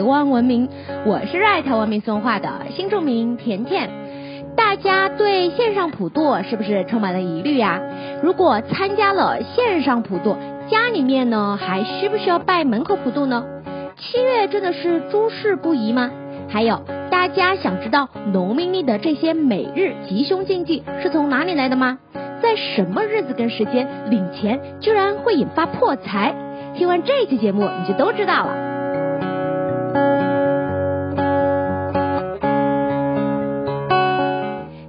台湾文明，我是热爱台湾民俗文化的新著名甜甜。大家对线上普渡是不是充满了疑虑呀？如果参加了线上普渡，家里面呢还需不需要拜门口普渡呢？七月真的是诸事不宜吗？还有，大家想知道农民历的这些每日吉凶禁忌是从哪里来的吗？在什么日子跟时间领钱居然会引发破财？听完这期节目，你就都知道了。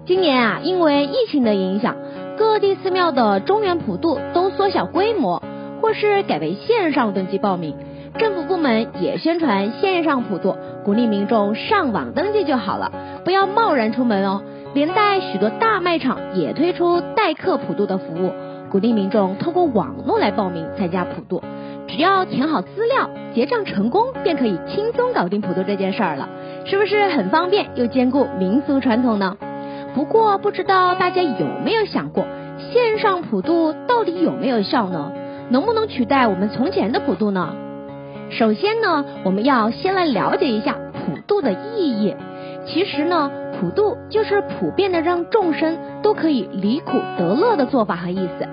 今年啊，因为疫情的影响，各地寺庙的中元普渡都缩小规模，或是改为线上登记报名。政府部门也宣传线上普渡，鼓励民众上网登记就好了，不要贸然出门哦。连带许多大卖场也推出代客普渡的服务，鼓励民众通过网络来报名参加普渡。只要填好资料，结账成功，便可以轻松搞定普渡这件事儿了，是不是很方便又兼顾民俗传统呢？不过不知道大家有没有想过，线上普渡到底有没有效呢？能不能取代我们从前的普渡呢？首先呢，我们要先来了解一下普渡的意义。其实呢，普渡就是普遍的让众生都可以离苦得乐的做法和意思。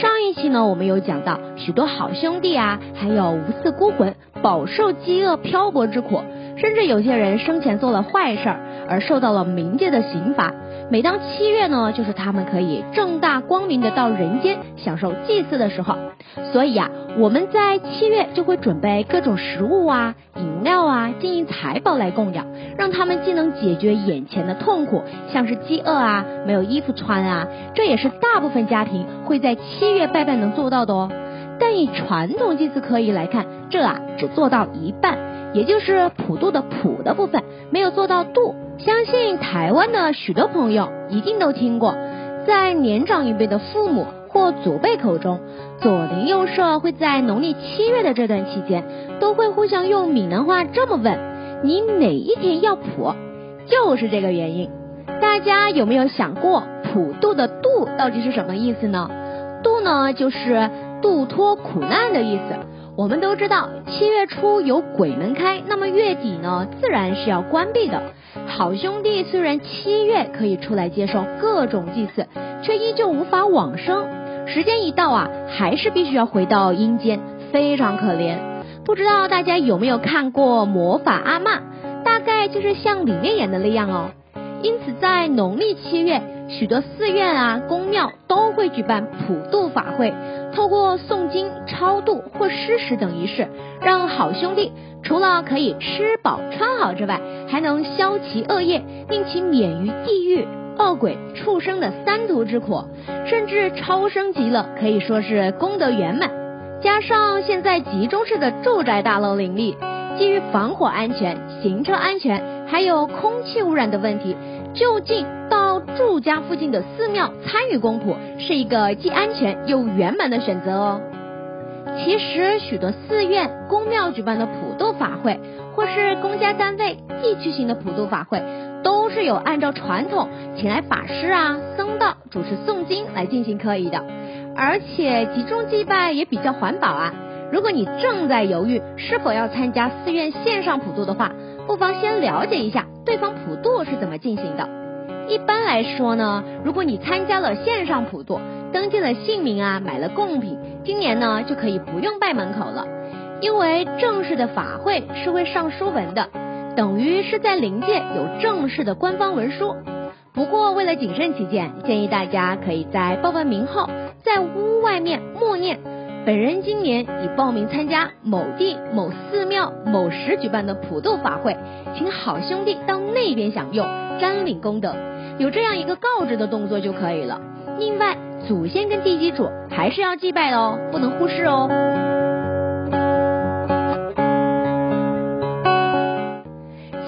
上一期呢，我们有讲到许多好兄弟啊，还有无私孤魂饱受饥饿漂泊之苦，甚至有些人生前做了坏事儿而受到了冥界的刑罚。每当七月呢，就是他们可以正大光明的到人间享受祭祀的时候。所以啊，我们在七月就会准备各种食物啊、饮料啊、金银财宝来供养，让他们既能解决眼前的痛苦，像是饥饿啊、没有衣服穿啊，这也是大部分家庭会在七月拜拜能做到的哦。但以传统祭祀可以来看，这啊只做到一半，也就是普渡的普的部分，没有做到度。相信台湾的许多朋友一定都听过，在年长一辈的父母。或祖辈口中，左邻右舍会在农历七月的这段期间，都会互相用闽南话这么问：“你哪一天要普？”就是这个原因。大家有没有想过，普渡的“渡”到底是什么意思呢？“渡”呢，就是渡脱苦难的意思。我们都知道，七月初有鬼门开，那么月底呢，自然是要关闭的。好兄弟虽然七月可以出来接受各种祭祀，却依旧无法往生。时间一到啊，还是必须要回到阴间，非常可怜。不知道大家有没有看过《魔法阿妈》？大概就是像里面演的那样哦。因此，在农历七月，许多寺院啊、宫庙都会举办普渡法会，透过诵经、超度或施食等仪式，让好兄弟除了可以吃饱穿好之外，还能消其恶业，令其免于地狱。恶鬼、畜生的三途之苦，甚至超生极乐，可以说是功德圆满。加上现在集中式的住宅大楼林立，基于防火安全、行车安全，还有空气污染的问题，就近到住家附近的寺庙参与公普，是一个既安全又圆满的选择哦。其实，许多寺院、公庙举办的普渡法会，或是公家单位地区型的普渡法会。都是有按照传统请来法师啊、僧道主持诵经来进行可以的，而且集中祭拜也比较环保啊。如果你正在犹豫是否要参加寺院线上普渡的话，不妨先了解一下对方普渡是怎么进行的。一般来说呢，如果你参加了线上普渡，登记了姓名啊，买了贡品，今年呢就可以不用拜门口了，因为正式的法会是会上书文的。等于是在灵界有正式的官方文书，不过为了谨慎起见，建议大家可以在报完名后，在屋外面默念：“本人今年已报名参加某地某寺庙某时举办的普渡法会，请好兄弟到那边享用，沾领功德。”有这样一个告知的动作就可以了。另外，祖先跟地基主还是要祭拜的哦，不能忽视哦。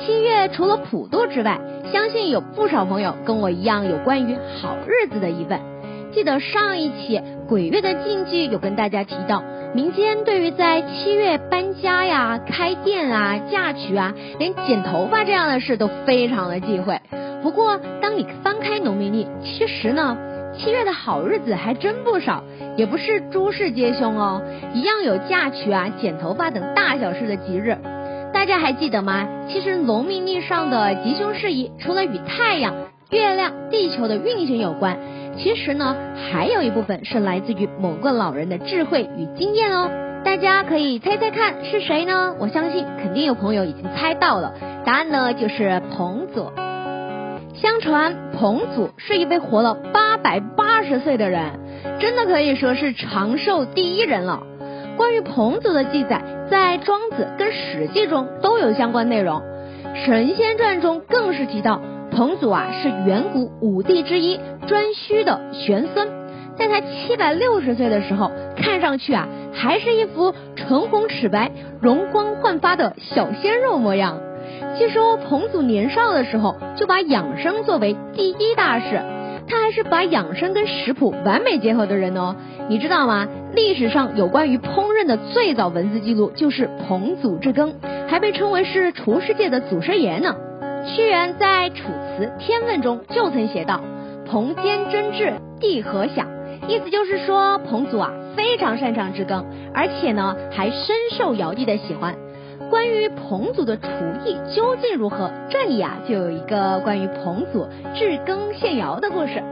七月除了普渡之外，相信有不少朋友跟我一样有关于好日子的疑问。记得上一期鬼月的禁忌有跟大家提到，民间对于在七月搬家呀、开店啊、嫁娶啊，连剪头发这样的事都非常的忌讳。不过，当你翻开农民历，其实呢，七月的好日子还真不少，也不是诸事皆凶哦，一样有嫁娶啊、剪头发等大小事的吉日。大家还记得吗？其实农民历上的吉凶事宜，除了与太阳、月亮、地球的运行有关，其实呢，还有一部分是来自于某个老人的智慧与经验哦。大家可以猜猜看是谁呢？我相信肯定有朋友已经猜到了，答案呢就是彭祖。相传彭祖是一位活了八百八十岁的人，真的可以说是长寿第一人了。关于彭祖的记载，在《庄子》跟《史记》中都有相关内容，《神仙传》中更是提到彭祖啊是远古五帝之一颛顼的玄孙，在他七百六十岁的时候，看上去啊还是一副唇红齿白、容光焕发的小鲜肉模样。据说彭祖年少的时候就把养生作为第一大事，他还是把养生跟食谱完美结合的人哦。你知道吗？历史上有关于烹饪的最早文字记录就是彭祖之羹，还被称为是厨师界的祖师爷呢。屈原在《楚辞·天问》中就曾写道：“彭坚真治，地何享？”意思就是说彭祖啊非常擅长制羹，而且呢还深受尧帝的喜欢。关于彭祖的厨艺究竟如何？这里啊就有一个关于彭祖治羹献尧的故事。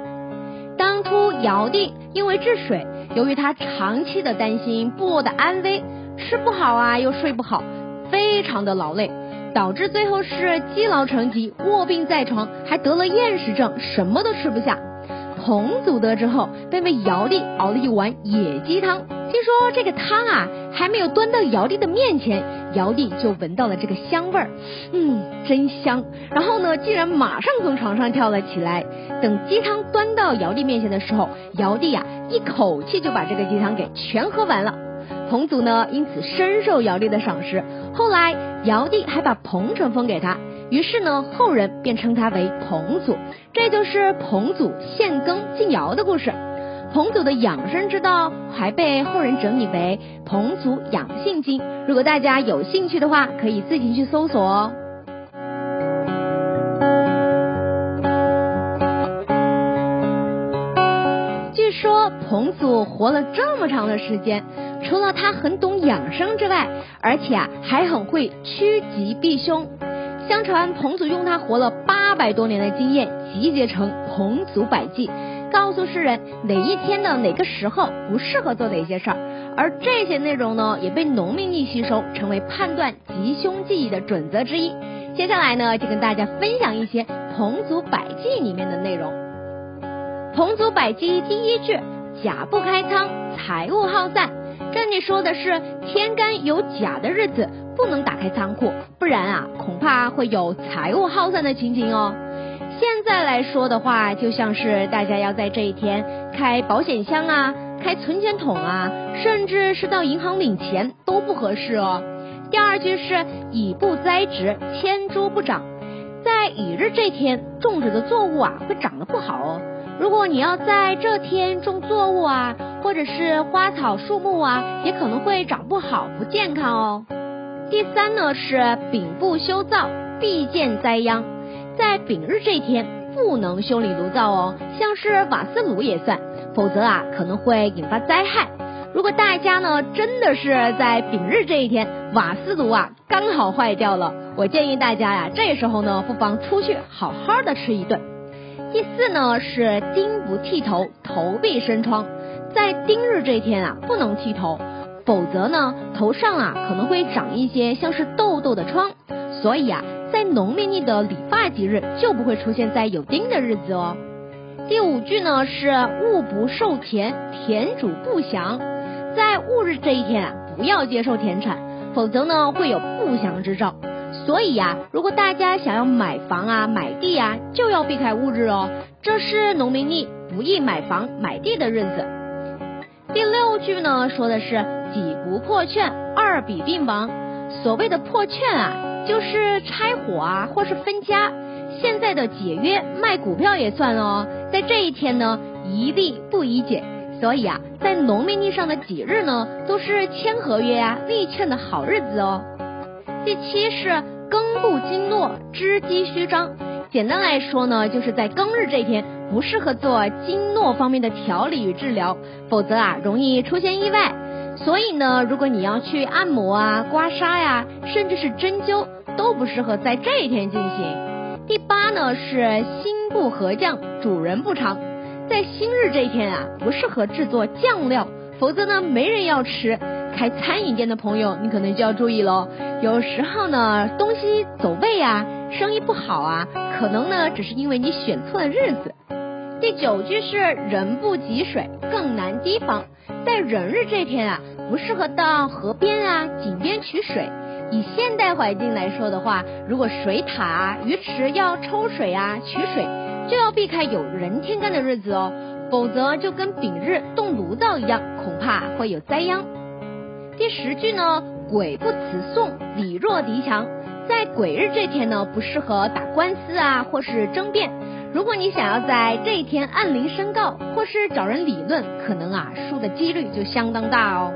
当初尧帝因为治水，由于他长期的担心部落的安危，吃不好啊又睡不好，非常的劳累，导致最后是积劳成疾，卧病在床，还得了厌食症，什么都吃不下。彭祖得知后，便为尧帝熬了一碗野鸡汤。听说这个汤啊，还没有端到尧帝的面前，尧帝就闻到了这个香味儿，嗯，真香。然后呢，竟然马上从床上跳了起来。等鸡汤端到尧帝面前的时候，尧帝呀，一口气就把这个鸡汤给全喝完了。彭祖呢，因此深受尧帝的赏识。后来，尧帝还把彭城封给他。于是呢，后人便称他为彭祖，这就是彭祖献羹敬尧的故事。彭祖的养生之道还被后人整理为《彭祖养性经》，如果大家有兴趣的话，可以自行去搜索哦。据说彭祖活了这么长的时间，除了他很懂养生之外，而且啊还很会趋吉避凶。相传彭祖用他活了八百多年的经验集结成《彭祖百记》，告诉世人哪一天的哪个时候不适合做哪些事儿。而这些内容呢，也被农民历吸收，成为判断吉凶记忆的准则之一。接下来呢，就跟大家分享一些《彭祖百记》里面的内容。《彭祖百记》第一句：甲不开仓，财物耗散。这里说的是天干有甲的日子。不能打开仓库，不然啊，恐怕会有财物耗散的情景哦。现在来说的话，就像是大家要在这一天开保险箱啊，开存钱筒啊，甚至是到银行领钱都不合适哦。第二句是乙不栽植，千株不长，在乙日这天种植的作物啊，会长得不好哦。如果你要在这天种作物啊，或者是花草树木啊，也可能会长不好，不健康哦。第三呢是丙不修灶，必见灾殃。在丙日这天不能修理炉灶哦，像是瓦斯炉也算，否则啊可能会引发灾害。如果大家呢真的是在丙日这一天瓦斯炉啊刚好坏掉了，我建议大家呀这时候呢不妨出去好好的吃一顿。第四呢是丁不剃头，头必生疮。在丁日这一天啊不能剃头。否则呢，头上啊可能会长一些像是痘痘的疮，所以啊，在农历的理发吉日就不会出现在有丁的日子哦。第五句呢是物不受田，田主不祥，在戊日这一天啊，不要接受田产，否则呢会有不祥之兆。所以呀，如果大家想要买房啊、买地啊，就要避开戊日哦，这是农民历不宜买房买地的日子。第六句呢说的是。己不破券，二比并亡。所谓的破券啊，就是拆伙啊，或是分家。现在的解约卖股票也算哦。在这一天呢，一利不宜解。所以啊，在农民历上的几日呢，都是签合约啊、立券的好日子哦。第七是庚不经络，织机虚张。简单来说呢，就是在庚日这一天不适合做经络方面的调理与治疗，否则啊容易出现意外。所以呢，如果你要去按摩啊、刮痧呀，甚至是针灸，都不适合在这一天进行。第八呢是心不合降，主人不长，在新日这一天啊，不适合制作酱料，否则呢没人要吃。开餐饮店的朋友，你可能就要注意喽。有时候呢，东西走位啊，生意不好啊，可能呢只是因为你选错了日子。第九句是人不及水，更难提防。在人日这天啊，不适合到河边啊、井边取水。以现代环境来说的话，如果水塔啊、鱼池要抽水啊、取水，就要避开有人天干的日子哦，否则就跟丙日动炉灶一样，恐怕会有灾殃。第十句呢，鬼不辞讼，理弱敌强。在鬼日这天呢，不适合打官司啊，或是争辩。如果你想要在这一天按铃申告，或是找人理论，可能啊输的几率就相当大哦。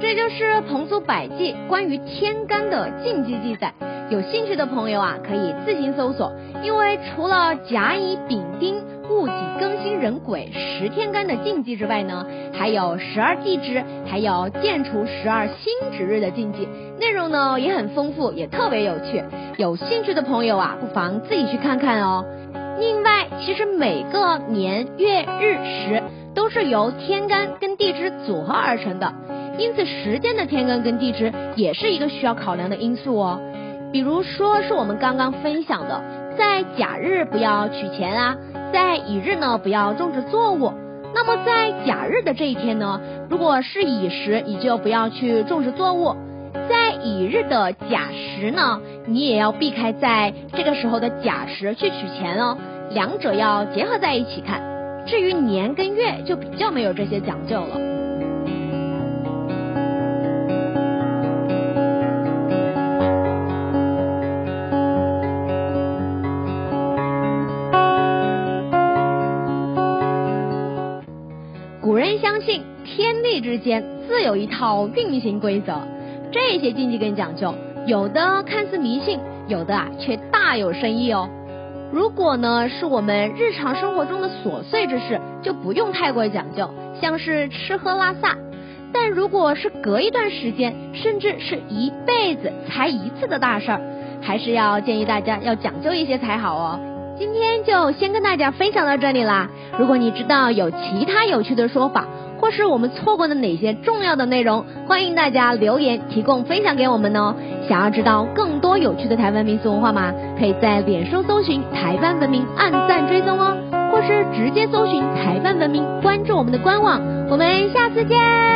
这就是彭祖百记关于天干的禁忌记载。有兴趣的朋友啊，可以自行搜索。因为除了甲乙丙丁戊己庚辛壬癸十天干的禁忌之外呢，还有十二地支，还有建除十二星指日的禁忌，内容呢也很丰富，也特别有趣。有兴趣的朋友啊，不妨自己去看看哦。另外，其实每个年月日时都是由天干跟地支组合而成的，因此时间的天干跟地支也是一个需要考量的因素哦。比如说是我们刚刚分享的，在甲日不要取钱啊，在乙日呢不要种植作物。那么在甲日的这一天呢，如果是乙时，你就不要去种植作物；在乙日的甲时呢，你也要避开在这个时候的甲时去取钱哦。两者要结合在一起看。至于年跟月，就比较没有这些讲究了。古人相信天地之间自有一套运行规则，这些禁忌跟讲究，有的看似迷信，有的啊却大有深意哦。如果呢是我们日常生活中的琐碎之事，就不用太过讲究，像是吃喝拉撒。但如果是隔一段时间，甚至是一辈子才一次的大事儿，还是要建议大家要讲究一些才好哦。今天就先跟大家分享到这里啦。如果你知道有其他有趣的说法，或是我们错过的哪些重要的内容，欢迎大家留言提供分享给我们哦。想要知道更多有趣的台湾民俗文化吗？可以在脸书搜寻台湾文明，按赞追踪哦，或是直接搜寻台湾文明，关注我们的官网。我们下次见。